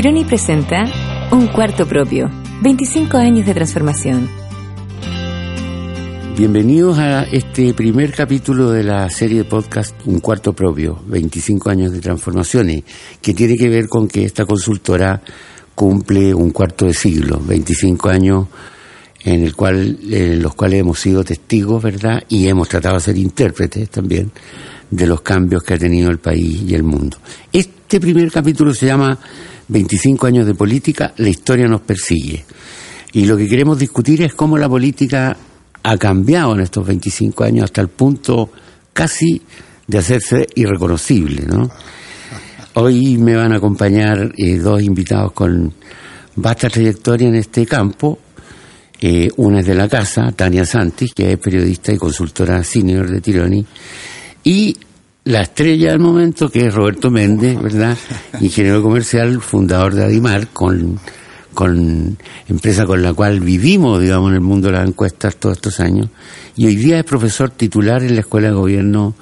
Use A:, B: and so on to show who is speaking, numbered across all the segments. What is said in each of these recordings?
A: Tironi presenta Un Cuarto Propio, 25 años de transformación.
B: Bienvenidos a este primer capítulo de la serie de podcast Un Cuarto Propio, 25 años de transformaciones, que tiene que ver con que esta consultora cumple un cuarto de siglo, 25 años en el cual, los cuales hemos sido testigos, ¿verdad? Y hemos tratado de ser intérpretes también de los cambios que ha tenido el país y el mundo. Este primer capítulo se llama 25 años de política, la historia nos persigue. Y lo que queremos discutir es cómo la política ha cambiado en estos 25 años hasta el punto casi de hacerse irreconocible, ¿no? Hoy me van a acompañar eh, dos invitados con vasta trayectoria en este campo. Eh, una es de la casa, Tania Santis, que es periodista y consultora senior de Tironi, y la estrella del momento, que es Roberto Méndez, ¿verdad? Ingeniero comercial, fundador de Adimar, con, con empresa con la cual vivimos, digamos, en el mundo de las encuestas todos estos años. Y hoy día es profesor titular en la Escuela de Gobierno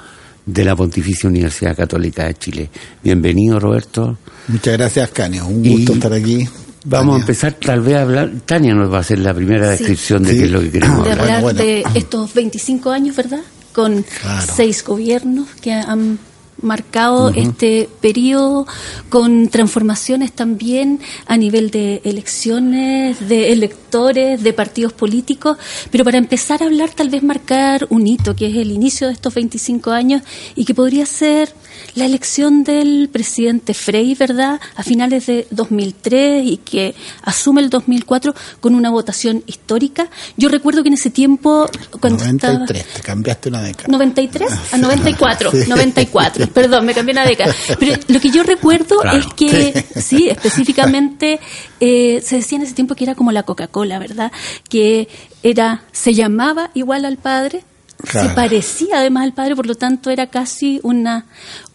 B: de la Pontificia Universidad Católica de Chile. Bienvenido, Roberto.
C: Muchas gracias, Canio. Un gusto
B: Y
C: estar aquí.
B: Vamos a empezar tal vez a hablar, Tania nos va a hacer la primera
D: Sí.
B: descripción de
C: Sí.
B: qué es lo que queremos
D: de
B: hablar.
D: hablar
C: bueno.
D: de estos 25 años, ¿verdad? Con
C: Claro.
D: seis gobiernos que han marcado este periodo con transformaciones también a nivel de elecciones, de electores, de partidos políticos, pero para empezar a hablar tal vez marcar un hito que es el inicio de estos 25 años y que podría ser la elección del presidente Frey, ¿verdad? A finales de 2003 y que asume el 2004 con una votación histórica. Yo recuerdo que en ese tiempo cuando
C: 93,
D: estaba
C: te cambiaste una década.
D: 93 a 94,
C: Sí.
D: 94, perdón, me cambié una década. Pero lo que yo recuerdo
B: Claro.
D: es que, sí, específicamente, eh, se decía en ese tiempo que era como la Coca-Cola, ¿verdad? Que era, se llamaba igual al padre,
C: Claro.
D: se parecía además al padre, por lo tanto era casi una,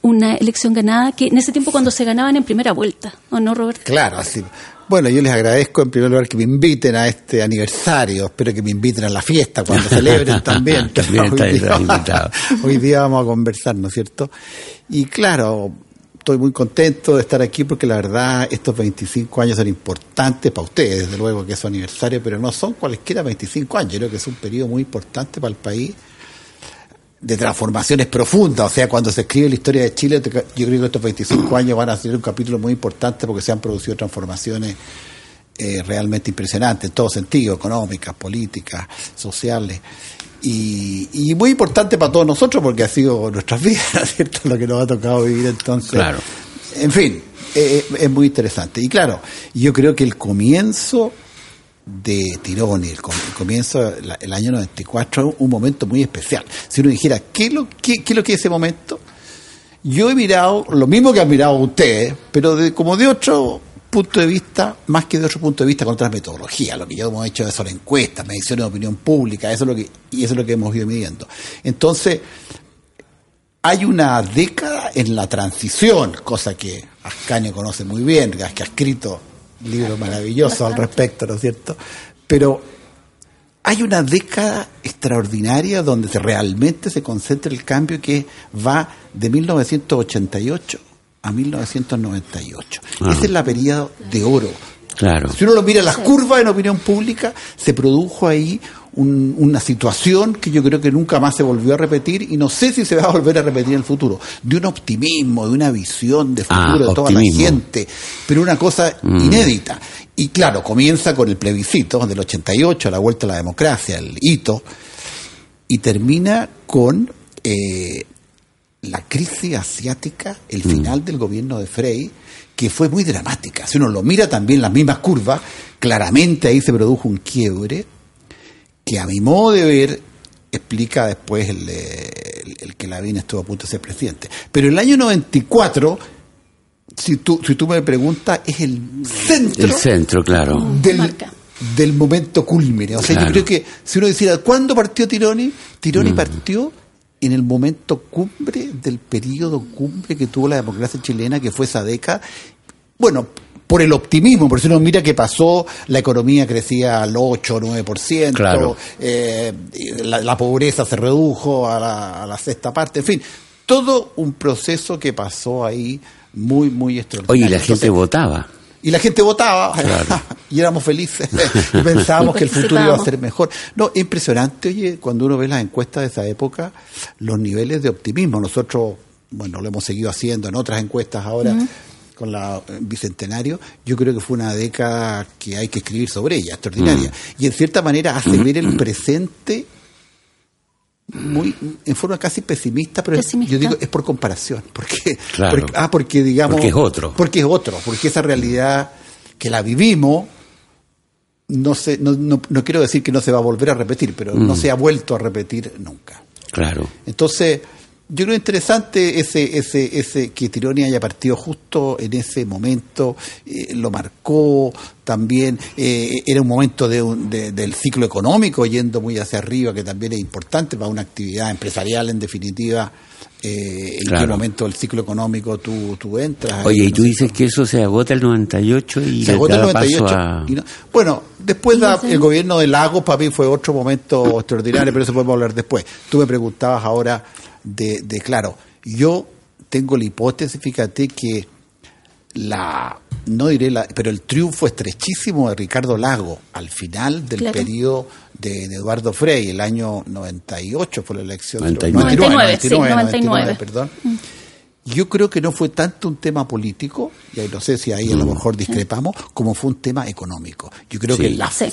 D: una elección ganada, que en ese tiempo cuando se ganaban en primera vuelta, ¿o no, Roberto?
C: Claro, así. Bueno, yo les agradezco en primer lugar que me inviten a este aniversario. Espero que me inviten a la fiesta cuando celebren también.
B: También
C: Hoy día-. Hoy día vamos a conversar, ¿no es cierto? Y claro, estoy muy contento de estar aquí porque la verdad estos 25 años son importantes para ustedes, desde luego que es su aniversario, pero no son cualesquiera 25 años. Yo creo que es un periodo muy importante para el país de transformaciones profundas. O sea, cuando se escribe la historia de Chile, yo creo que estos 25 años van a ser un capítulo muy importante porque se han producido transformaciones eh, realmente impresionantes en todo sentido, económicas, políticas, sociales. Y, y muy importante para todos nosotros porque ha sido nuestras vidas, ¿no es cierto? Lo que nos ha tocado vivir entonces.
B: Claro.
C: En fin, eh, es muy interesante. Y claro, yo creo que el comienzo de el, com- el comienzo, el año 94, es un momento muy especial. Si uno dijera, ¿qué es lo, qué, lo que es ese momento? Yo he mirado lo mismo que han mirado ustedes, pero de, como de otro punto de vista, más que de otro punto de vista, con otras metodologías. Lo que yo hemos hecho son encuestas, mediciones de opinión pública, eso es lo que, y eso es lo que hemos ido midiendo. Entonces, hay una década en la transición, cosa que Ascanio conoce muy bien, que ha escrito libros maravillosos al respecto, ¿no es cierto? Pero hay una década extraordinaria donde se- realmente se concentra el cambio que va de 1988 a 1998.
B: Ah.
C: Ese es la periodo de oro.
B: Claro.
C: Si uno lo mira en las curvas en opinión pública, se produjo ahí un- una situación que yo creo que nunca más se volvió a repetir y no sé si se va a volver a repetir en el futuro. De un optimismo, de una visión de
B: Ah,
C: futuro de toda
B: optimismo.
C: la gente, pero una cosa inédita. Y claro, comienza con el plebiscito del 88, la vuelta a la democracia, el hito, y termina con eh, la crisis asiática, el final del gobierno de Frey, que fue muy dramática. Si uno lo mira también las mismas curvas, claramente ahí se produjo un quiebre que a mi modo de ver explica después el, el, el que Lavín estuvo a punto de ser presidente. Pero el año 94, si tú, si tú me preguntas, es el centro,
B: El centro, claro.
C: del,
D: Marca.
C: del momento culmine. O sea,
B: Claro.
C: yo creo que si uno decía, ¿cuándo partió Tironi? Tironi
B: Mm.
C: partió en el momento cumbre del periodo cumbre que tuvo la democracia chilena, que fue esa década. Bueno, por el optimismo, por si uno mira qué pasó, la economía crecía al 8 o 9%,
B: Claro.
C: eh, la, la pobreza se redujo a la, a la sexta parte, en fin, todo un proceso que pasó ahí muy, muy extraordinario.
B: Oye, y la gente
C: Entonces,
B: votaba.
C: y la gente votaba
B: Claro.
C: y éramos felices y pensábamos que el futuro iba a ser mejor. No, es impresionante, oye, cuando uno ve las encuestas de esa época, los niveles de optimismo. Nosotros, bueno, lo hemos seguido haciendo en otras encuestas ahora con la eh, Bicentenario. Yo creo que fue una década que hay que escribir sobre ella, extraordinaria. Y en cierta manera hace ver el presente muy en forma casi pesimista, pero
D: Pesimista.
C: yo digo es por comparación, porque,
B: Claro.
C: porque- ah, porque digamos
B: Porque es otro.
C: porque es otro, porque esa realidad que la vivimos no se no, no, no quiero decir que no se va a volver a repetir, pero
B: Mm.
C: no se ha vuelto a repetir nunca.
B: Claro.
C: Entonces, yo creo interesante ese, ese, ese que Tironi haya partido justo en ese momento, eh, lo marcó también, eh, era un momento de un- de- del ciclo económico yendo muy hacia arriba, que también es importante para una actividad empresarial en definitiva. eh, en qué momento del ciclo económico tú, tú entras.
B: Oye, y
C: No
B: tú dices que eso se agota el 98 y
C: se agota el
B: da
C: 98.
B: paso a...
C: y no- bueno, después da- el gobierno de Lagos para mí fue otro momento extraordinario, pero eso podemos hablar después. Tú me preguntabas ahora de, de claro, yo tengo la hipótesis, fíjate que la no diré la, pero el triunfo estrechísimo de Ricardo Lago al final del
D: Claro.
C: periodo de, de Eduardo Frei, el año 98 fue la elección.
B: 99.
D: 99, sí, 99.
C: perdón. Yo creo que no fue tanto un tema político, y ahí no sé si ahí a lo mejor discrepamos, como fue un tema económico. Yo creo
B: Sí,
C: que la,
D: sí.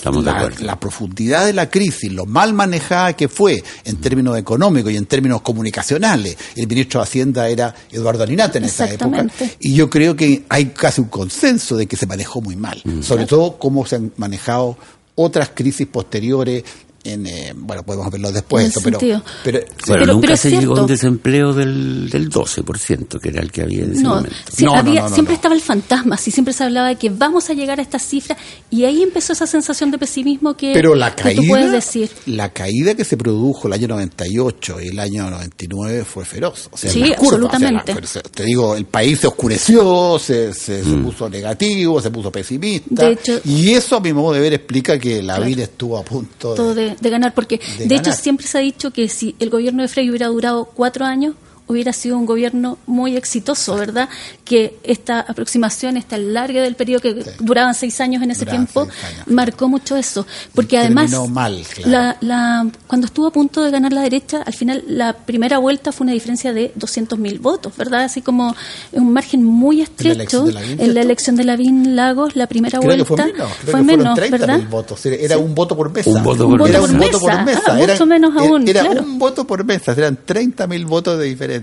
C: la- profundidad de la crisis, lo mal manejada que fue en términos económicos y en términos comunicacionales, el ministro de Hacienda era Eduardo Alinate en esa época, y yo creo que hay casi un consenso de que se manejó muy mal, sobre todo cómo se han manejado otras crisis posteriores. En, eh, bueno, podemos verlo después, esto, pero,
D: sentido.
C: pero
B: Bueno,
D: Pero-
B: nunca
D: pero
B: se llegó a un desempleo del, del 12%, que era el que había en ese
D: No,
B: momento.
C: No,
D: había,
C: no, no,
D: siempre
C: no.
D: estaba el fantasma, sí, siempre se hablaba de que vamos a llegar a esta cifra y ahí empezó esa sensación de pesimismo que,
C: Pero la
D: que tú puedes
C: caída,
D: decir.
C: la caída que se produjo el año 98 y el año 99 fue feroz. O sea,
D: Sí,
C: curvas,
D: absolutamente.
C: o sea, la- se- te digo, el país se oscureció, se, se, se
B: Mm.
C: puso negativo, se puso pesimista.
D: De hecho-
C: y eso, a mi modo de ver, explica que la
D: Claro.
C: vida estuvo a punto
D: todo
C: de...
D: de, de ganar, porque
C: de
D: de, hecho siempre se ha dicho que si el gobierno de Frey hubiera durado cuatro años, hubiera sido un gobierno muy exitoso, ¿verdad? Que esta aproximación, esta larga del periodo que duraban seis años en ese tiempo,
C: años.
D: marcó mucho eso. Porque además,
C: mal, claro.
D: la, la- cuando estuvo a punto de ganar la derecha, al final la primera vuelta fue una diferencia de 200.000 votos, ¿verdad? Así como un margen muy estrecho. En la elección de Lavín Lagos, la primera
C: Creo
D: vuelta
C: que fue menos, creo
D: fue
C: que fueron
D: menos,
C: 30
D: ¿verdad?
C: mil votos. Era, era un voto por mesa.
B: Un voto por
C: era
B: mesa.
C: un voto por
D: Ah,
C: mesa.
D: mucho
C: Eran-
D: menos aún,
C: Era
D: claro.
C: un voto por mesa, eran 30 mil votos de diferencia.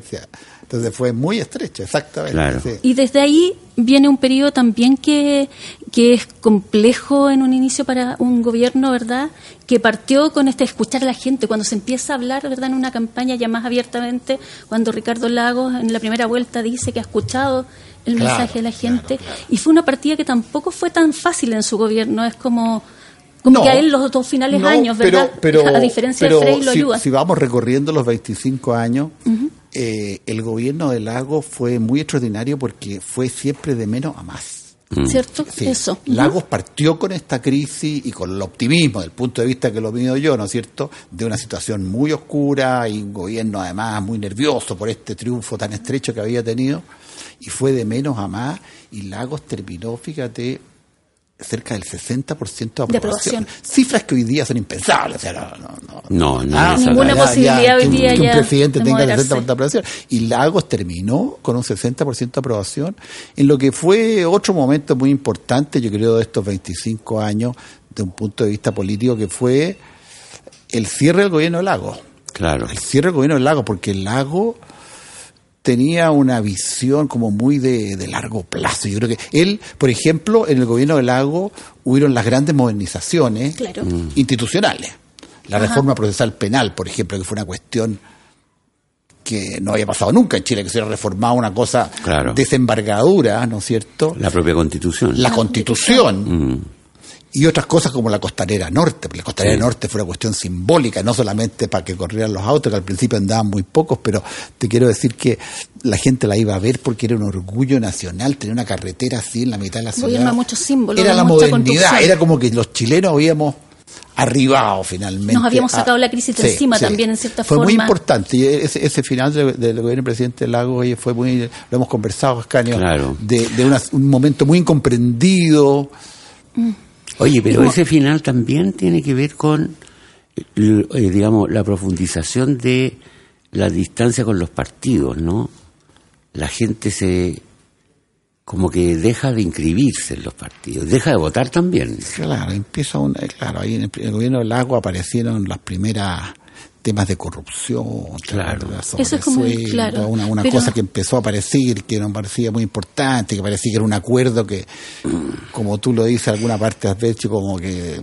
C: Entonces fue muy estrecho, exactamente.
B: Claro.
C: sí.
D: Y desde ahí viene un periodo también que, que es complejo en un inicio para un gobierno, ¿verdad? Que partió con este escuchar a la gente, cuando se empieza a hablar, ¿verdad? En una campaña ya más abiertamente, cuando Ricardo Lagos en la primera vuelta dice que ha escuchado el
C: Claro,
D: mensaje de la gente.
C: claro.
D: Y fue una partida que tampoco fue tan fácil en su gobierno, es como... Como
C: No,
D: que a él los dos finales
C: no,
D: años, ¿verdad?
C: pero-
D: a diferencia
C: pero
D: de Frey lo
C: si,
D: ayuda.
C: si vamos recorriendo los 25 años, eh, el gobierno de Lagos fue muy extraordinario porque fue siempre de menos a más.
D: ¿Cierto?
C: Sí,
D: Eso.
C: Lagos partió con esta crisis y con el optimismo, del punto de vista que lo mido yo, ¿no es cierto?, de una situación muy oscura y un gobierno además muy nervioso por este triunfo tan estrecho que había tenido, y fue de menos a más, y Lagos terminó, fíjate, cerca del 60% de aprobación.
D: De aprobación.
C: Cifras que hoy día son impensables. O sea, no, no, no.
B: No, no,
C: Ah,
D: Ninguna
C: ya, ya,
D: posibilidad hoy
C: que un-
D: día
C: que un presidente
D: de
C: tenga el
D: moderarse.
C: 60% de aprobación. Y Lagos terminó con un 60% de aprobación, en lo que fue otro momento muy importante, yo creo, de estos 25 años, de un punto de vista político, que fue el cierre del gobierno de Lagos.
B: Claro.
C: El cierre del gobierno del Lago, porque el Lago tenía una visión como muy de, de largo plazo. Yo creo que él, por ejemplo, en el gobierno del Lago hubieron las grandes modernizaciones
D: Claro.
B: Mm.
C: institucionales. La reforma procesal penal, por ejemplo, que fue una cuestión que no había pasado nunca en Chile, que se hubiera reformado una cosa
B: Claro.
C: desembargadura, ¿no es cierto?
B: La propia constitución.
C: La constitución
B: Mm.
C: Y otras cosas como la costanera norte. porque La costanera norte fue una cuestión simbólica, no solamente para que corrieran los autos, que al principio andaban muy pocos, pero te quiero decir que la gente la iba a ver porque era un orgullo nacional tener una carretera así en la mitad de la ciudad.
D: Gobierna muchos símbolos,
C: Era la
D: mucha
C: modernidad, era como que los chilenos habíamos arribado finalmente.
D: Nos habíamos
C: a-
D: sacado la crisis de encima también, en cierta
C: fue muy
D: forma.
C: importante. Y ese, ese final del, del gobierno del presidente Lago oye, fue muy, lo hemos conversado, Ascanio,
B: Claro.
C: de, de una- un momento muy incomprendido.
B: Oye, pero
D: Como-
B: ese final también tiene que ver con, eh, digamos, la profundización de la distancia con los partidos, ¿no? La gente se como que deja de inscribirse en los partidos, deja de votar también.
C: Claro, empieza un, eh, claro, ahí en el, gobierno del Lago aparecieron las primeras temas de corrupción, ¿te
B: Claro.
D: Eso es como, claro,
C: una, una
D: pero-
C: cosa que empezó a aparecer, que nos parecía muy importante, que parecía que era un acuerdo que, como tú lo dices, alguna parte has dicho, como que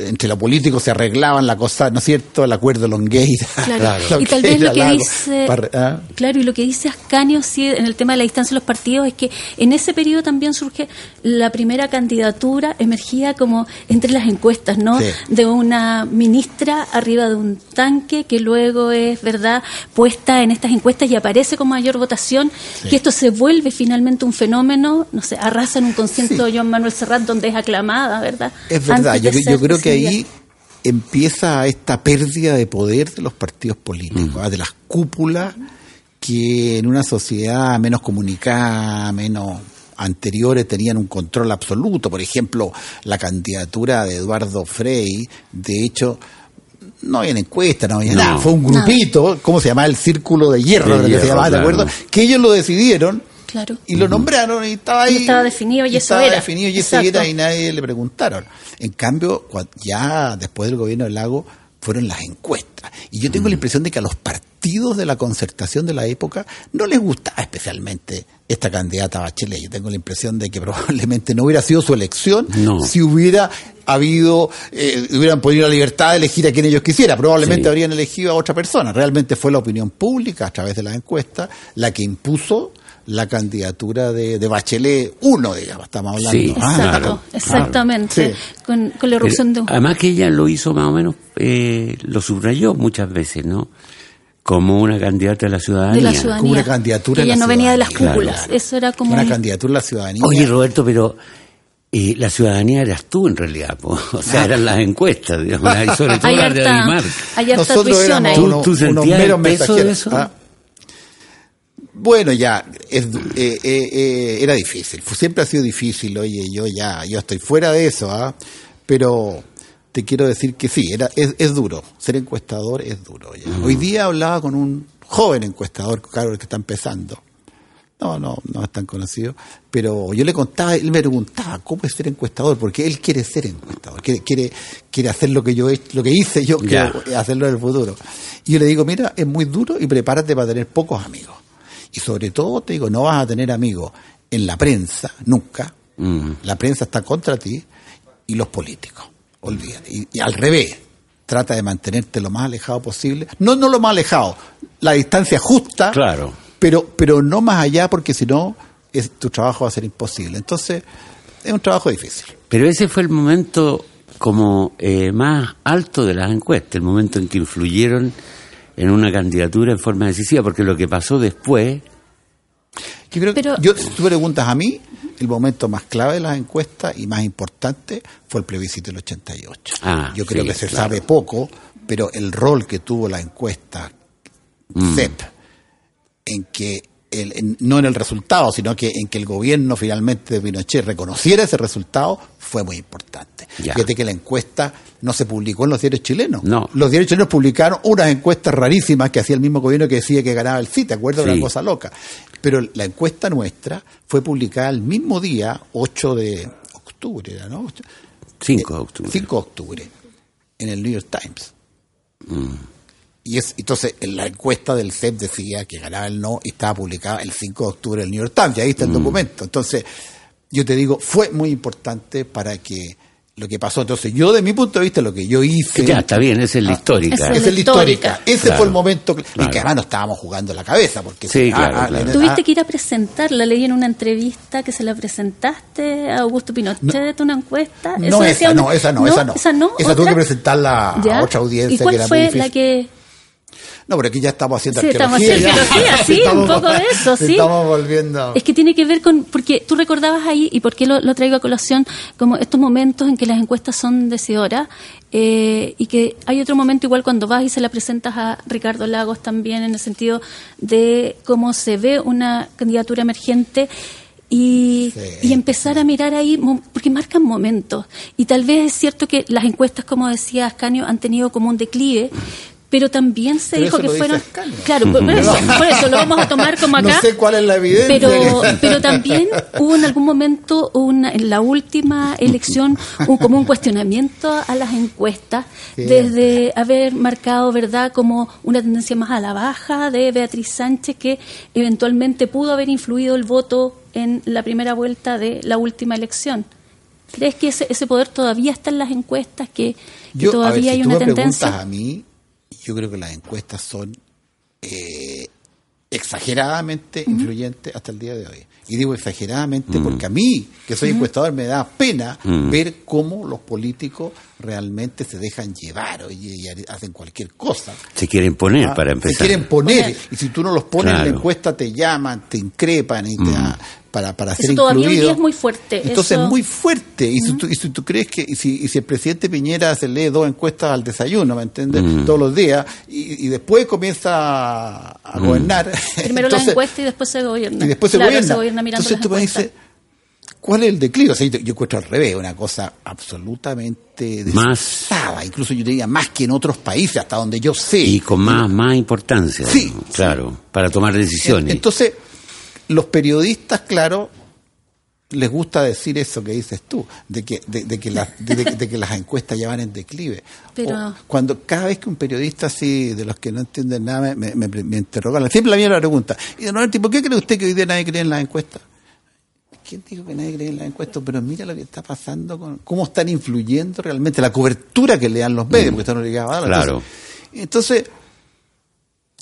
C: entre los políticos se arreglaban la cosa, ¿no es cierto? El acuerdo Longueira.
D: Claro. Y tal vez lo que
C: Lago,
D: dice,
C: para- ah,
D: claro, y lo que dice Ascanio sí, en el tema de la distancia de los partidos es que en ese periodo también surge la primera candidatura emergía como entre las encuestas, ¿no?
C: Sí.
D: De una ministra arriba de un tanque que luego es, ¿verdad?, puesta en estas encuestas y aparece con mayor votación, que esto se vuelve finalmente un fenómeno, no sé, arrasa en un concierto de Joan Manuel Serrat donde es aclamada, ¿verdad?
C: Es verdad, yo, yo creo que ahí empieza esta pérdida de poder de los partidos políticos,
B: Mm.
C: ah, de las cúpulas que en una sociedad menos comunicada, menos anteriores tenían un control absoluto. Por ejemplo, la candidatura de Eduardo Frei, de hecho, no había encuesta, no había
B: No.
C: nada. Fue un grupito, ¿cómo se llamaba? El Círculo de Hierro,
B: De
C: de que se llamaba, ¿te
B: claro.
C: acuerdas? Que ellos lo decidieron
D: Claro.
C: y lo nombraron y estaba ahí.
D: Y estaba definido y eso
C: estaba
D: era.
C: definido y eso
D: Exacto.
C: era y nadie le preguntaron. En cambio, ya después del gobierno del lago fueron las encuestas. Y yo
B: Mm.
C: tengo la impresión de que a los partidos de la concertación de la época no les gustaba especialmente esta candidata Bachelet. Yo tengo la impresión de que probablemente no hubiera sido su elección
B: No.
C: si hubiera habido, eh, hubieran podido la libertad de elegir a quien ellos quisieran. Probablemente
B: Sí.
C: habrían elegido a otra persona. Realmente fue la opinión pública a través de las encuestas la que impuso la candidatura de, de Bachelet 1, digamos, estamos hablando.
B: Sí.
C: Ah,
D: Exacto,
B: claro,
D: exactamente.
C: Sí.
D: Con, con la erupción de
B: Pero,
D: un...
B: además que ella lo hizo más o menos, eh, lo subrayó muchas veces, ¿no? Como una candidata de la ciudadanía.
D: de la ciudadanía.
C: Como una candidatura
D: Que
C: de
D: ella
C: la
D: no venía de las cúpulas.
B: Claro.
D: Eso era como.
C: Una candidatura a la ciudadanía.
B: Oye, Roberto, pero eh, la ciudadanía eras tú en realidad, po. o sea, eran las encuestas, digamos, y sobre todo las de
D: harta
C: Nosotros éramos
D: ahí.
B: ¿Tú-
C: unos,
B: tú
C: unos
B: sentías
C: meros
B: el peso de
C: mensajeros.
B: eso?
C: Ah. Bueno, ya, es, eh, eh, eh, era difícil, siempre ha sido difícil, oye, yo ya, yo estoy fuera de eso, ¿ah? pero te quiero decir que sí, era, es, es duro, ser encuestador es duro. ya. Hoy día hablaba con un joven encuestador, claro, que está empezando, no, no, no es tan conocido, pero yo le contaba, él me preguntaba cómo es ser encuestador, porque él quiere ser encuestador, quiere, quiere, quiere hacer lo que yo he- lo que hice yo, que
B: Ya.
C: hacerlo en el futuro. Y yo le digo, mira, es muy duro y prepárate para tener pocos amigos. Y sobre todo te digo, no vas a tener amigos en la prensa, nunca.
B: Mm.
C: La prensa está contra ti y los políticos. Olvídate. Y, y al revés, trata de mantenerte lo más alejado posible. No, no lo más alejado, la distancia justa
B: Claro.
C: pero, pero no más allá porque si no, es- tu trabajo va a ser imposible. Entonces, es un trabajo difícil.
B: Pero ese fue el momento como eh, más alto de las encuestas, el momento en que influyeron en una candidatura en forma decisiva, porque lo que pasó después,
C: Yo creo
D: Pero-
C: que, yo, si tú me preguntas a mí, el momento más clave de las encuestas y más importante fue el plebiscito del 88.
B: Ah,
C: yo creo
B: sí,
C: que se
B: claro.
C: sabe poco, pero el rol que tuvo la encuesta
B: Mm.
C: CEP en que el- en- no en el resultado, sino que en que el gobierno finalmente de Pinochet reconociera ese resultado, fue muy importante.
B: Ya.
C: Fíjate que la encuesta no se publicó en los diarios chilenos.
B: No.
C: Los diarios chilenos publicaron unas encuestas rarísimas que hacía el mismo gobierno que decía que ganaba el sí, ¿te acuerdas?
B: Sí.
C: Una cosa loca. Pero la encuesta nuestra fue publicada el mismo día, 8 de octubre, ¿era, ¿no?
B: 5 de octubre.
C: 5 de octubre, en el New York Times.
B: Mm.
C: Y es, entonces, en la encuesta del CEP decía que ganaba el no y estaba publicada el 5 de octubre en el New York Times, y ahí está
B: Mm.
C: el documento. Entonces, yo te digo, fue muy importante para que lo que pasó. Entonces, yo de mi punto de vista, lo que yo hice...
B: Ya, está bien, esa es la
C: Ah,
B: histórica.
D: esa
C: Esa es la histórica. Ese
B: Claro.
C: fue el momento que, y
B: Claro.
C: que además nos estábamos jugando la cabeza. Porque
B: Sí,
C: ah,
B: claro,
C: ah,
B: claro.
D: Tuviste que ir a presentarla, leí en una entrevista que se la presentaste a Augusto Pinochet, una encuesta.
C: No,
D: Eso
C: esa
D: decía
C: no, esa no, esa no.
D: Esa no,
C: Esa tuve que presentarla a
D: Ya.
C: otra audiencia
D: ¿Y cuál
C: que era
D: fue la que
C: No, pero aquí ya estamos haciendo
D: Sí, estamos haciendo arqueología, sí, un poco de eso, sí.
C: Estamos volviendo.
D: Es que tiene que ver con, porque tú recordabas ahí, y por qué lo, lo traigo a colación, como estos momentos en que las encuestas son decidoras, eh, y que hay otro momento igual cuando vas y se la presentas a Ricardo Lagos también, en el sentido de cómo se ve una candidatura emergente. Y,
C: Sí.
D: y empezar a mirar ahí, porque marcan momentos. Y tal vez es cierto que las encuestas, como decía Ascanio, han tenido como un declive, pero también se
C: Pero
D: dijo
C: eso
D: que
C: lo dice
D: fueron. Claro, por, por eso, por eso lo vamos a tomar como acá.
C: No sé cuál es la evidencia.
D: Pero, pero también hubo en algún momento, una, en la última elección, un, como un cuestionamiento a las encuestas,
C: Sí.
D: desde haber marcado, ¿verdad?, como una tendencia más a la baja de Beatriz Sánchez, que eventualmente pudo haber influido el voto en la primera vuelta de la última elección. ¿Crees que ese, ese poder todavía está en las encuestas, que, que
C: Yo, a ver,
D: todavía
C: si
D: hay
C: tú
D: una
C: me
D: tendencia?
C: a mí, yo creo que las encuestas son eh, exageradamente influyentes hasta el día de hoy. Y digo exageradamente porque a mí, que soy encuestador, me da pena ver cómo los políticos realmente se dejan llevar y, hacen cualquier cosa.
B: Se quieren poner
C: Ah,
B: para
C: Se
B: empezar.
C: quieren poner, y si tú no los pones en la encuesta, te llaman, te increpan y te, para, para
D: Eso
C: ser
D: todavía hoy día es muy fuerte.
C: Entonces
D: Eso-
C: es muy fuerte. Y, si tú, y si tú crees que, y si, y si el presidente Piñera se lee dos encuestas al desayuno, ¿me entiendes?
B: Mm.
C: Todos los días, y, y después comienza a, a gobernar.
D: Primero la
C: entonces-
D: encuesta y después se gobierna.
C: y después se
D: Claro,
C: gobierna.
D: se gobierna mirando
C: Entonces
D: las
C: tú me
D: encuestas.
C: dices, ¿cuál es el declive? O sea, yo, yo encuentro al revés, una cosa absolutamente
B: Más-
C: desatada. Incluso yo diría más que en otros países, hasta donde yo sé.
B: Y con más, más importancia.
C: Sí,
B: Claro, para tomar decisiones.
C: Entonces, los periodistas, claro, les gusta decir eso que dices tú, de que, de, de que, las- de- de- de que las encuestas ya van en declive.
D: Pero-
C: O cuando cada vez que un periodista así, de los que no entienden nada, me, me, me interrogan, siempre la misma pregunta, y de nuevo, ¿por qué cree usted que hoy día nadie cree en las encuestas? ¿Quién dijo que nadie cree en las encuestas? Pero mira lo que está pasando, con cómo están influyendo realmente la cobertura que le dan los medios, porque están obligados a darla.
B: Claro.
C: Entonces, entonces,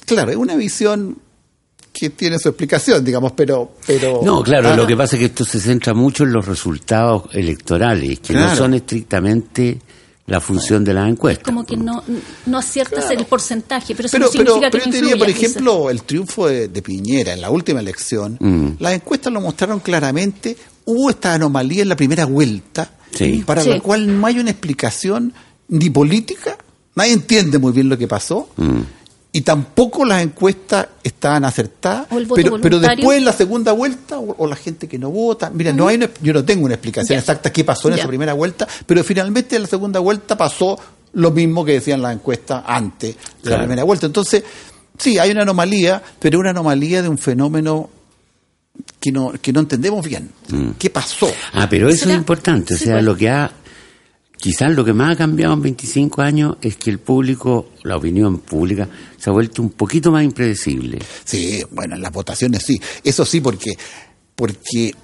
C: claro, es una visión que tiene su explicación, digamos, pero... pero
B: No, claro,
C: Ah,
B: lo que pasa es que esto se centra mucho en los resultados electorales, que no
C: Claro.
B: son estrictamente la función de las encuestas.
D: como que no, no aciertas el porcentaje, pero eso
C: Pero,
D: no
C: pero,
D: significa
C: pero
D: que
C: yo diría, por ejemplo, el triunfo de, de Piñera en la última elección,
B: Mm.
C: las encuestas lo mostraron claramente, hubo esta anomalía en la primera vuelta,
B: Sí.
C: para
D: Sí.
C: la cual no hay una explicación ni política, nadie entiende muy bien lo que pasó,
B: Mm.
C: Y tampoco las encuestas estaban acertadas, pero, pero después en la segunda vuelta, o, o la gente que no vota, mira, no hay una- yo no tengo una explicación exacta qué pasó en
D: Ya.
C: esa primera vuelta, pero finalmente en la segunda vuelta pasó lo mismo que decían las encuestas antes de la primera vuelta. Entonces, sí, hay una anomalía, pero una anomalía de un fenómeno que no, que no entendemos bien. ¿Qué pasó?
B: Ah, pero eso
D: ¿Será?
B: es importante. O
D: Sí,
B: sea,
D: pues.
B: lo que ha. Quizás lo que más ha cambiado en 25 años es que el público, la opinión pública, se ha vuelto un poquito más impredecible.
C: Sí, bueno, en las votaciones sí. Eso sí, porque, porque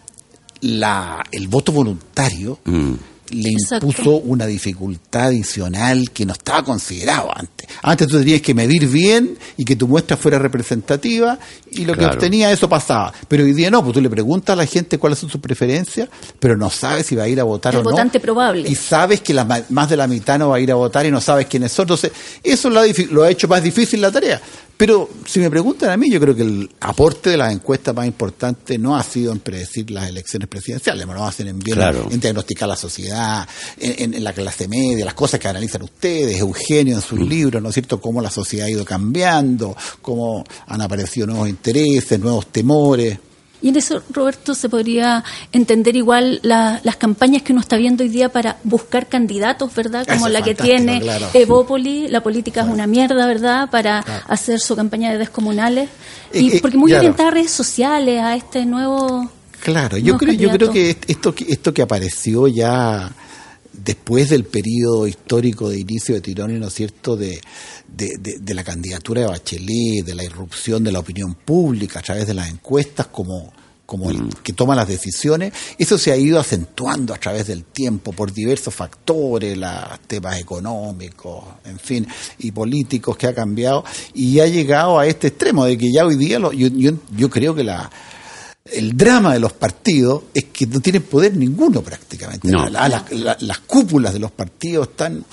C: la, el voto voluntario
B: Mm.
C: Le
D: Exacto.
C: impuso una dificultad adicional que no estaba considerado antes. Antes tú tenías que medir bien y que tu muestra fuera representativa y lo que obtenía eso pasaba. Pero hoy día no, pues tú le preguntas a la gente cuáles son sus preferencias, pero no sabes si va a ir a votar
D: El
C: o no.
D: votante probable.
C: Y sabes que la, ma- más de la mitad no va a ir a votar y no sabes quiénes son. Entonces, eso lo ha, difi- lo ha hecho más difícil la tarea. Pero si me preguntan a mí, yo creo que el aporte de las encuestas más importante no ha sido en predecir las elecciones presidenciales, no hacen en bien
B: Claro.
C: en diagnosticar la sociedad, en, en- en la clase media, las cosas que analizan ustedes, Eugenio en sus libros, ¿no es cierto?, cómo la sociedad ha ido cambiando, cómo han aparecido nuevos intereses, nuevos temores.
D: Y en eso, Roberto, se podría entender igual la- las campañas que uno está viendo hoy día para buscar candidatos, ¿verdad? Como
C: Eso
D: la que tiene
C: claro.
D: Evópoli, la política es una mierda, ¿verdad? Para hacer su campaña de descomunales. Y porque muy orientada a redes sociales, a este nuevo...
C: Claro, yo creo, yo creo que est- esto, que esto que apareció ya después del periodo histórico de inicio de Tironi, ¿no es cierto?, de, de, de- de la candidatura de Bachelet, de la irrupción de la opinión pública a través de las encuestas como, como el que toma las decisiones, eso se ha ido acentuando a través del tiempo por diversos factores, los temas económicos, en fin, y políticos que ha cambiado, y ha llegado a este extremo de que ya hoy día lo- yo, yo, yo creo que la el drama de los partidos es que no tienen poder ninguno prácticamente.
B: No.
C: La- la- la- las cúpulas de los partidos están...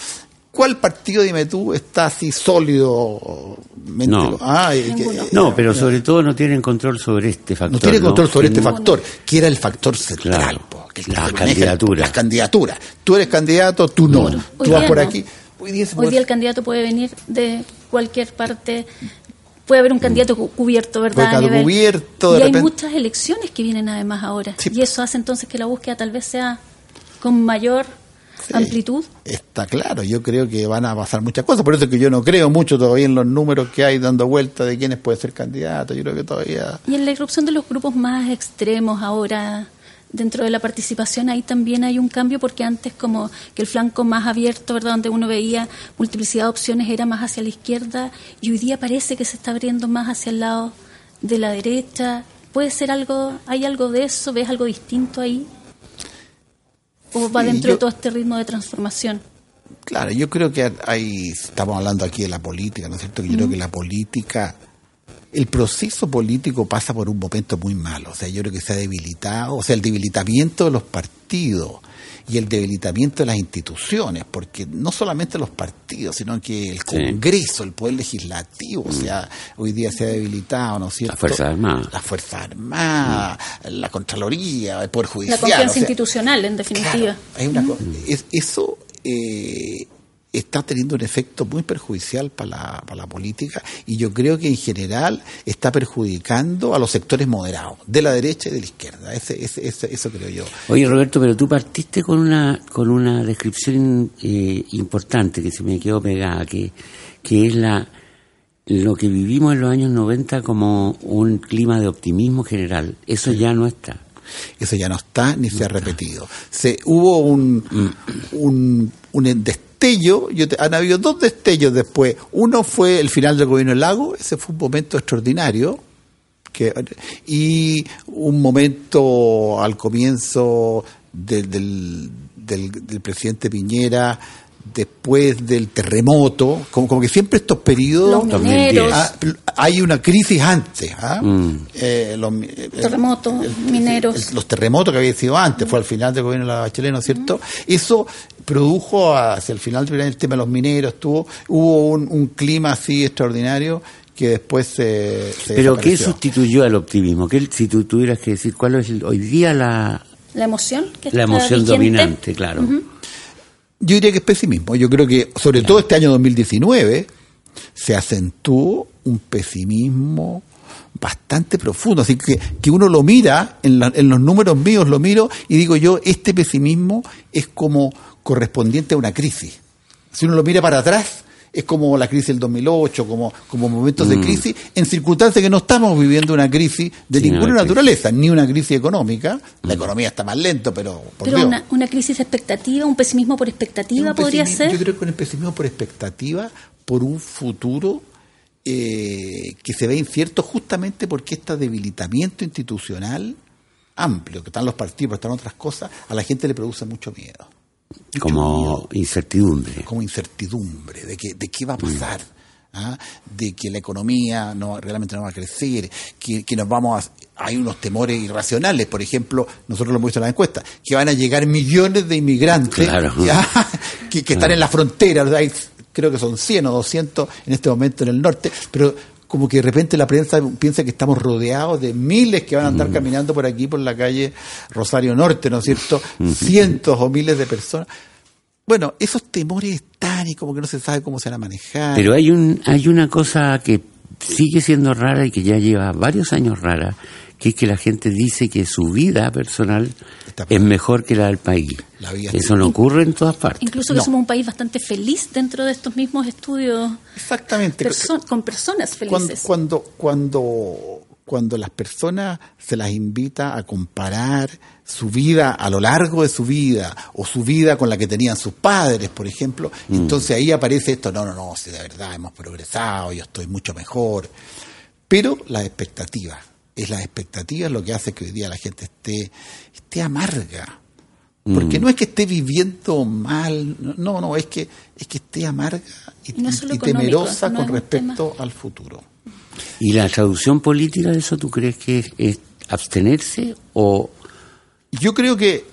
C: ¿Cuál partido, dime tú, está así sólido?
B: No.
C: Ah, que-.
B: No, pero sobre todo no tienen control sobre este factor.
C: no tiene control sobre este factor, que era el factor central.
B: Claro.
C: po, que el
B: Las candidaturas.
C: Las candidaturas. Tú eres candidato, tú no.
B: No.
C: Tú vas por
D: no.
C: aquí. Hoy día,
D: Hoy el candidato puede venir de cualquier parte. Puede haber un candidato cu- cubierto, ¿verdad? A nivel-
C: cubierto, de
D: y hay
C: repente-
D: muchas elecciones que vienen además ahora.
C: Sí.
D: Y eso hace entonces que la búsqueda tal vez sea con mayor. Amplitud.
C: Está claro, yo creo que van a pasar muchas cosas, por eso es que yo no creo mucho todavía en los números que hay dando vuelta de quiénes pueden ser candidatos, yo creo que todavía...
D: Y en la irrupción de los grupos más extremos ahora dentro de la participación ahí también hay un cambio porque antes como que el flanco más abierto, ¿verdad? donde uno veía multiplicidad de opciones era más hacia la izquierda y hoy día parece que se está abriendo más hacia el lado de la derecha. ¿Puede ser algo, hay algo de eso? ¿Ves algo distinto ahí? ¿O va dentro
C: yo-
D: de todo este ritmo de transformación?
C: Claro, yo creo que hay, estamos hablando aquí de la política, ¿no es cierto? Que yo creo que la política, el proceso político pasa por un momento muy malo, o sea, yo creo que se ha debilitado, o sea, el debilitamiento de los partidos y el debilitamiento de las instituciones, porque no solamente los partidos, sino que el
B: Sí.
C: Congreso, el Poder Legislativo, o sea, hoy día se ha debilitado, ¿no es cierto?
B: Fuerzas Armadas.
C: Las Fuerzas Armadas, la Contraloría, el Poder Judicial.
D: La confianza
C: o sea,
D: institucional, en definitiva.
C: Claro, hay una co- es- eso eh, está teniendo un efecto muy perjudicial para la, para la política y yo creo que en general está perjudicando a los sectores moderados, de la derecha y de la izquierda. Ese, ese- ese- eso creo yo.
B: Oye, Roberto, pero tú partiste con una con una descripción eh, importante que se me quedó pegada, que, que es la lo que vivimos en los años 90 como un clima de optimismo general. Eso ya no está.
C: Eso ya no está ni se ha repetido. Se, hubo un, un, un destello, yo te- han habido dos destellos después. Uno fue el final del gobierno del lago, ese fue un momento extraordinario. Y un momento al comienzo del, del, del- del presidente Piñera, después del terremoto, como, como que siempre estos periodos...
D: Los
B: 2010.
D: mineros,
C: Ah, hay una crisis antes. ¿ah?
B: Mm.
C: Eh, los mi- el-
D: Terremotos, mineros.
C: el- los terremotos que había sido antes, fue al final del gobierno de la Bachelet, ¿no es cierto? Eso produjo hacia el final del el tema de los mineros, tuvo, hubo un, un clima así extraordinario que después se, se
B: Pero ¿qué sustituyó al optimismo? ¿Qué, si tú tuvieras que decir cuál es el- hoy día la,
D: la emoción que
B: la
D: está
B: emoción
D: vigente.
B: dominante, claro.
C: Yo diría que es pesimismo. Yo creo que, sobre todo este año 2019, se acentuó un pesimismo bastante profundo. Así que, que uno lo mira, en, la- en los números míos lo miro y digo yo, este pesimismo es como correspondiente a una crisis. Si uno lo mira para atrás, es como la crisis del 2008, como, como momentos de crisis, en circunstancias que no estamos viviendo una crisis de
B: Mm. Sí,
C: ninguna
B: una
C: naturaleza, ni una crisis económica. La economía está más lento, pero... Por
D: Pero
C: Dios.
D: una, una crisis de expectativa, un pesimismo por expectativa podría ser.
C: Yo creo que un pesimismo por expectativa, por un futuro eh, que se ve incierto justamente porque este debilitamiento institucional amplio, que están los partidos, pero están otras cosas, a la gente le produce mucho miedo.
B: Como incertidumbre.
C: como incertidumbre de que de qué va a pasar. ¿ah? de que la economía no realmente no va a crecer, que, que nos vamos a, hay unos temores irracionales, por ejemplo, nosotros lo hemos visto en la encuesta, que van a llegar millones de inmigrantes
B: Claro.
C: ¿ya? que, que están en la frontera, hay- creo que son 100 o 200 en este momento en el norte, pero como que de repente la prensa piensa que estamos rodeados de miles que van a andar caminando por aquí, por la calle Rosario Norte, ¿no es cierto? Cientos o miles de personas. Bueno, esos temores están y como que no se sabe cómo se van a manejar.
B: Pero hay un hay una cosa que sigue siendo rara y que ya lleva varios años rara, que es que la gente dice que su vida personal es mejor que la del país.
C: La vida
B: Eso no ocurre en todas partes.
D: Incluso que
C: No.
D: somos un país bastante feliz dentro de estos mismos estudios
C: Exactamente.
D: perso- con personas
C: cuando,
D: felices.
C: cuando, cuando, cuando las personas se las invita a comparar su vida a lo largo de su vida o su vida con la que tenían sus padres, por ejemplo, entonces ahí aparece esto, no, no, no, si de verdad hemos progresado, yo estoy mucho mejor. Pero las expectativas, es la expectativa lo que hace que hoy día la gente esté, esté amarga. Porque no es que esté viviendo mal, no, no, es que es que esté amarga y,
D: no
C: temerosa
D: no
C: con respecto al futuro.
B: ¿Y la traducción política de eso tú crees que es, es abstenerse o
C: Yo creo que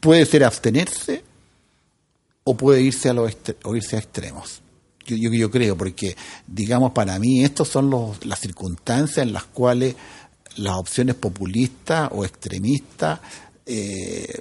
C: puede ser abstenerse o puede irse a los o irse a extremos. Yo, yo, yo creo, porque, digamos, para mí, estas son los, las circunstancias en las cuales las opciones populistas o extremistas eh,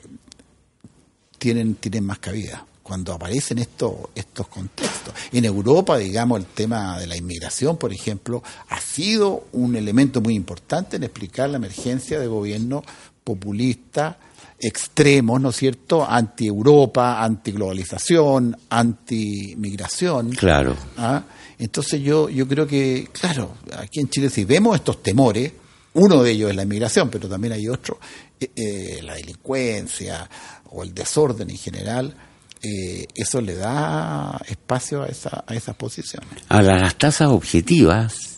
C: tienen, tienen más cabida cuando aparecen estos, estos contextos. En Europa, digamos, el tema de la inmigración, por ejemplo, ha sido un elemento muy importante en explicar la emergencia de gobiernos populistas extremos, ¿no es cierto?, anti-Europa, anti-globalización, anti-migración.
B: claro?
C: ¿Ah? Entonces yo, yo creo que, claro, aquí en Chile si vemos estos temores, uno de ellos es la inmigración, pero también hay otro, eh, eh, la delincuencia o el desorden en general, eh, eso le da espacio a, esa, a esas posiciones.
B: Ahora, las tasas objetivas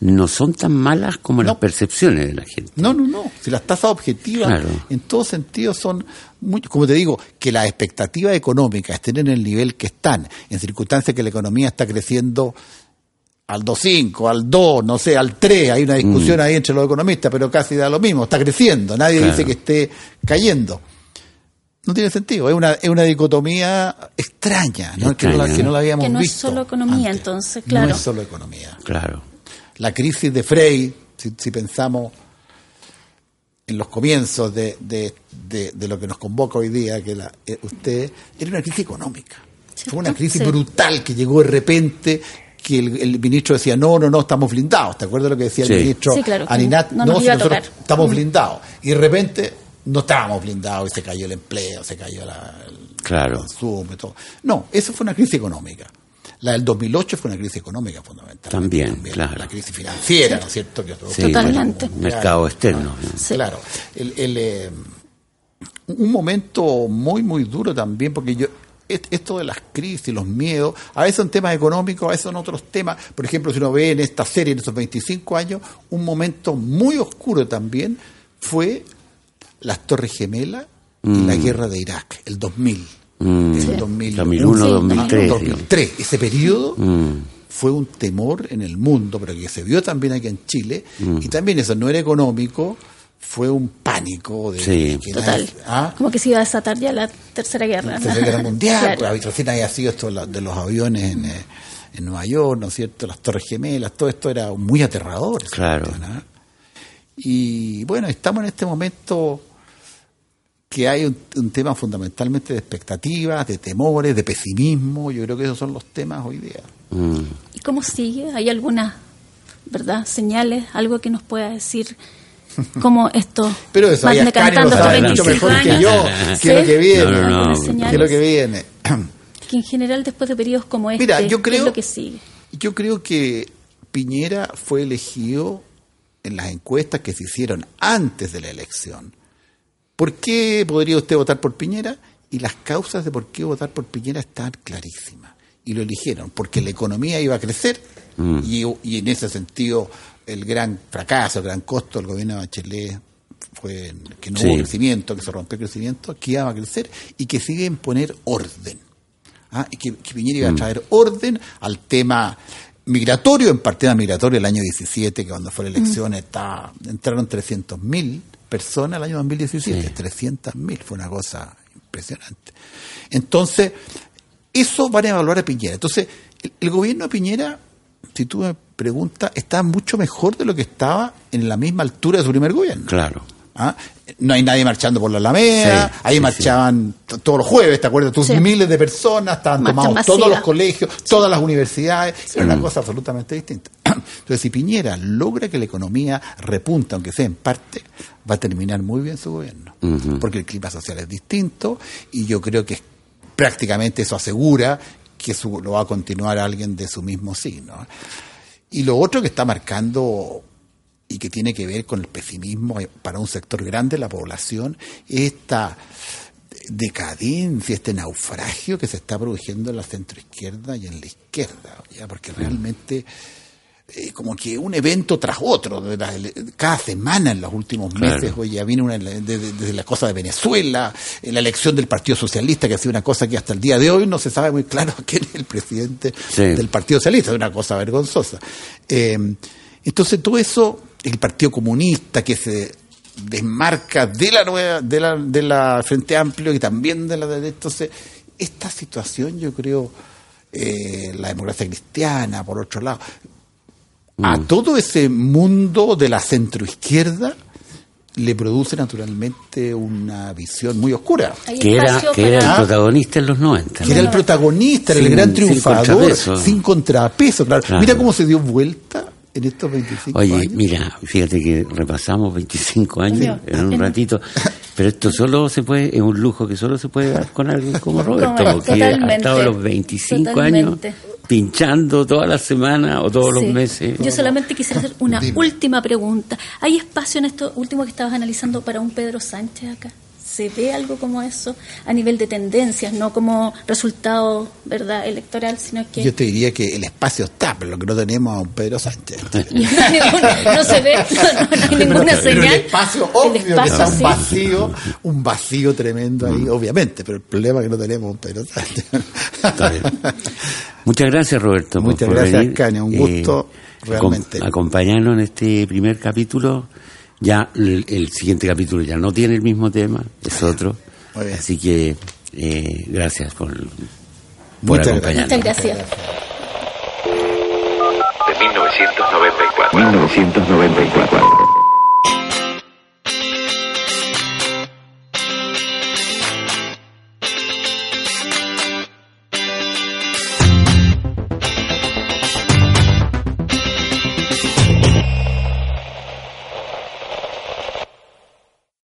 B: no son tan malas como las percepciones de la gente.
C: No, no, no. Si las tasas objetivas,
B: Claro.
C: en todo sentido, son, muy, como te digo, que las expectativas económicas estén en el nivel que están, en circunstancias que la economía está creciendo al 2,5, al 2, no sé, al 3, hay una discusión ahí entre los economistas, pero casi da lo mismo, está creciendo, nadie
B: Claro.
C: dice que esté cayendo. No tiene sentido, es una, es una dicotomía extraña, ¿no? Que, no la,
B: Extraña,
C: que no la habíamos
D: Que no es
C: visto.
D: solo economía,
C: antes.
D: entonces, claro.
C: No es solo economía
B: Claro.
C: La crisis de Frey, si, si pensamos en los comienzos de, de- de- de lo que nos convoca hoy día, que la, eh, usted, era una crisis económica. Fue una crisis brutal que llegó de repente, que el, el ministro decía, no, no, no, estamos blindados. ¿Te acuerdas lo que decía
B: Sí.
C: el ministro
D: Sí, claro, que
C: Aninat?
D: no nos
C: si nosotros estamos blindados. Y de repente no estábamos blindados y se cayó el empleo, se cayó la, el
B: Claro.
C: consumo y todo. No, eso fue una crisis económica. La del 2008 fue una crisis económica fundamental.
B: También, claro.
C: La crisis financiera, ¿no es cierto? Que
B: Sí,
D: Totalmente.
B: bueno, mercado externo. ¿no?
D: Sí.
C: Claro. El, el, eh, un momento muy, muy duro también, porque yo est- esto de las crisis, los miedos, a veces son temas económicos, a veces son otros temas. Por ejemplo, si uno ve en esta serie, en esos 25 años, un momento muy oscuro también fue las Torres Gemelas y la guerra de Irak, el 2000.
B: Mm.
C: El
B: Sí.
C: 2001,
B: 2001,
D: Sí,
B: 2003.
C: 2003. Ese periodo
B: Mm.
C: fue un temor en el mundo, pero que se vio también aquí en Chile,
B: Mm.
C: y también eso no era económico, fue un pánico de,
B: Sí.
C: de que
D: Total.
C: nadie- ¿ah?
D: Como que se iba a desatar ya la tercera guerra.
C: la. Tercera Guerra Mundial,
D: Claro.
C: pues, recién había sido esto de la- de los aviones en, eh, en Nueva York, ¿no es cierto? Las Torres Gemelas, todo esto era muy aterrador.
B: Claro.
C: cuestión, ¿ah? Y bueno, estamos en este momento que hay un, un tema fundamentalmente de expectativas, de temores, de pesimismo. Yo creo que esos son los temas hoy día.
B: Mm.
D: ¿Y cómo sigue? ¿Hay algunas, verdad, señales, algo que nos pueda decir cómo esto
C: Pero eso,
D: van decantando estos
C: mucho
D: 25
C: mejor que
D: años?
C: yo,
D: ¿Sí?
C: que es lo que viene.
B: No, no, Que
C: ¿Qué es lo que viene?
D: que en general después de periodos como este,
C: Mira, yo
D: ¿qué
C: creo-
D: es lo que sigue?
C: Yo creo que Piñera fue elegido en las encuestas que se hicieron antes de la elección. ¿Por qué podría usted votar por Piñera? Y las causas de por qué votar por Piñera están clarísimas. Y lo eligieron porque la economía iba a crecer y, y en ese sentido el gran fracaso, el gran costo del gobierno de Bachelet fue que no
B: Sí.
C: hubo crecimiento, que se rompió el crecimiento, que iba a crecer y que sigue en poner orden. ¿ah? y que, que Piñera iba a traer orden al tema migratorio, en partida migratorio el año 17, que cuando fue la elección estaba- entraron 300.000 personas el año 2017, 300.000, fue una cosa impresionante. Entonces, eso van a evaluar a Piñera. Entonces, el, el gobierno de Piñera, si tú me preguntas, está mucho mejor de lo que estaba en la misma altura de su primer gobierno.
B: Claro.
C: ¿Ah? No hay nadie marchando por la Alameda,
B: Sí,
C: ahí
B: sí,
C: marchaban todos los jueves, ¿te acuerdas? Tus
D: Sí.
C: miles de personas, estaban
D: Marcha
C: tomados
D: masiva.
C: todos los colegios, todas las universidades, era una cosa absolutamente distinta. Entonces, si Piñera logra que la economía repunta, aunque sea en parte, va a terminar muy bien su gobierno, porque el clima social es distinto y yo creo que prácticamente eso asegura que su- lo va a continuar alguien de su mismo signo. Y lo otro que está marcando y que tiene que ver con el pesimismo para un sector grande de la población, es esta decadencia, este naufragio que se está produciendo en la centroizquierda y en la izquierda, ¿ya? porque realmente eh, como que un evento tras otro, de la- cada semana en los últimos
B: Claro.
C: meses, oye, vino una, desde, desde la cosa de Venezuela, eh, la elección del Partido Socialista, que ha sido una cosa que hasta el día de hoy no se sabe muy claro quién es el presidente
B: Sí.
C: del Partido Socialista, es una cosa vergonzosa. Eh, entonces todo eso, el Partido Comunista que se desmarca de la nueva, de la, de la Frente Amplio y también de la de entonces esta situación yo creo eh, la democracia cristiana por otro lado a
B: Mm.
C: todo ese mundo de la centroizquierda le produce naturalmente una visión muy oscura
B: Que era,
D: espacio
B: que era el protagonista en los 90.
C: que era el protagonista, era el
B: Sin-
C: gran
B: sin
C: triunfador,
B: contrapeso.
C: sin contrapeso, claro.
B: Claro.
C: Mira cómo se dio vuelta en estos 25
B: Oye,
C: años.
B: mira, fíjate que repasamos 25 años en un
D: en-
B: ratito, pero esto solo se puede, es un lujo que solo se puede dar con alguien como Roberto,
D: Como-
B: porque ha estado los 25
D: totalmente.
B: años pinchando todas las semanas o todos los meses.
D: Yo solamente quisiera hacer una
C: Dime.
D: última pregunta. ¿Hay espacio en esto último que estabas analizando para un Pedro Sánchez acá? ¿Se ve algo como eso a nivel de tendencias, no como resultado verdad electoral, sino que
C: Yo te diría que el espacio está, pero lo que no tenemos a un Pedro Sánchez.
D: no se ve, no, hay ninguna
C: Pero
D: señal.
C: el espacio, obvio
D: El
C: que
D: espacio,
C: está un
D: sí.
C: vacío, un vacío tremendo ahí, obviamente, pero el problema es que no tenemos a un Pedro Sánchez.
B: Está bien. Muchas gracias, Roberto.
C: Muchas
B: por
C: gracias,
B: venir.
C: Caña, un gusto,
B: acom-
C: realmente.
B: acompañarnos en este primer capítulo. Ya el, el siguiente capítulo ya no tiene el mismo tema, es otro.
C: Muy bien.
B: Así que eh, gracias por, por
C: Muchas
B: acompañarnos.
D: Muchas gracias.
E: De 1994. 1994.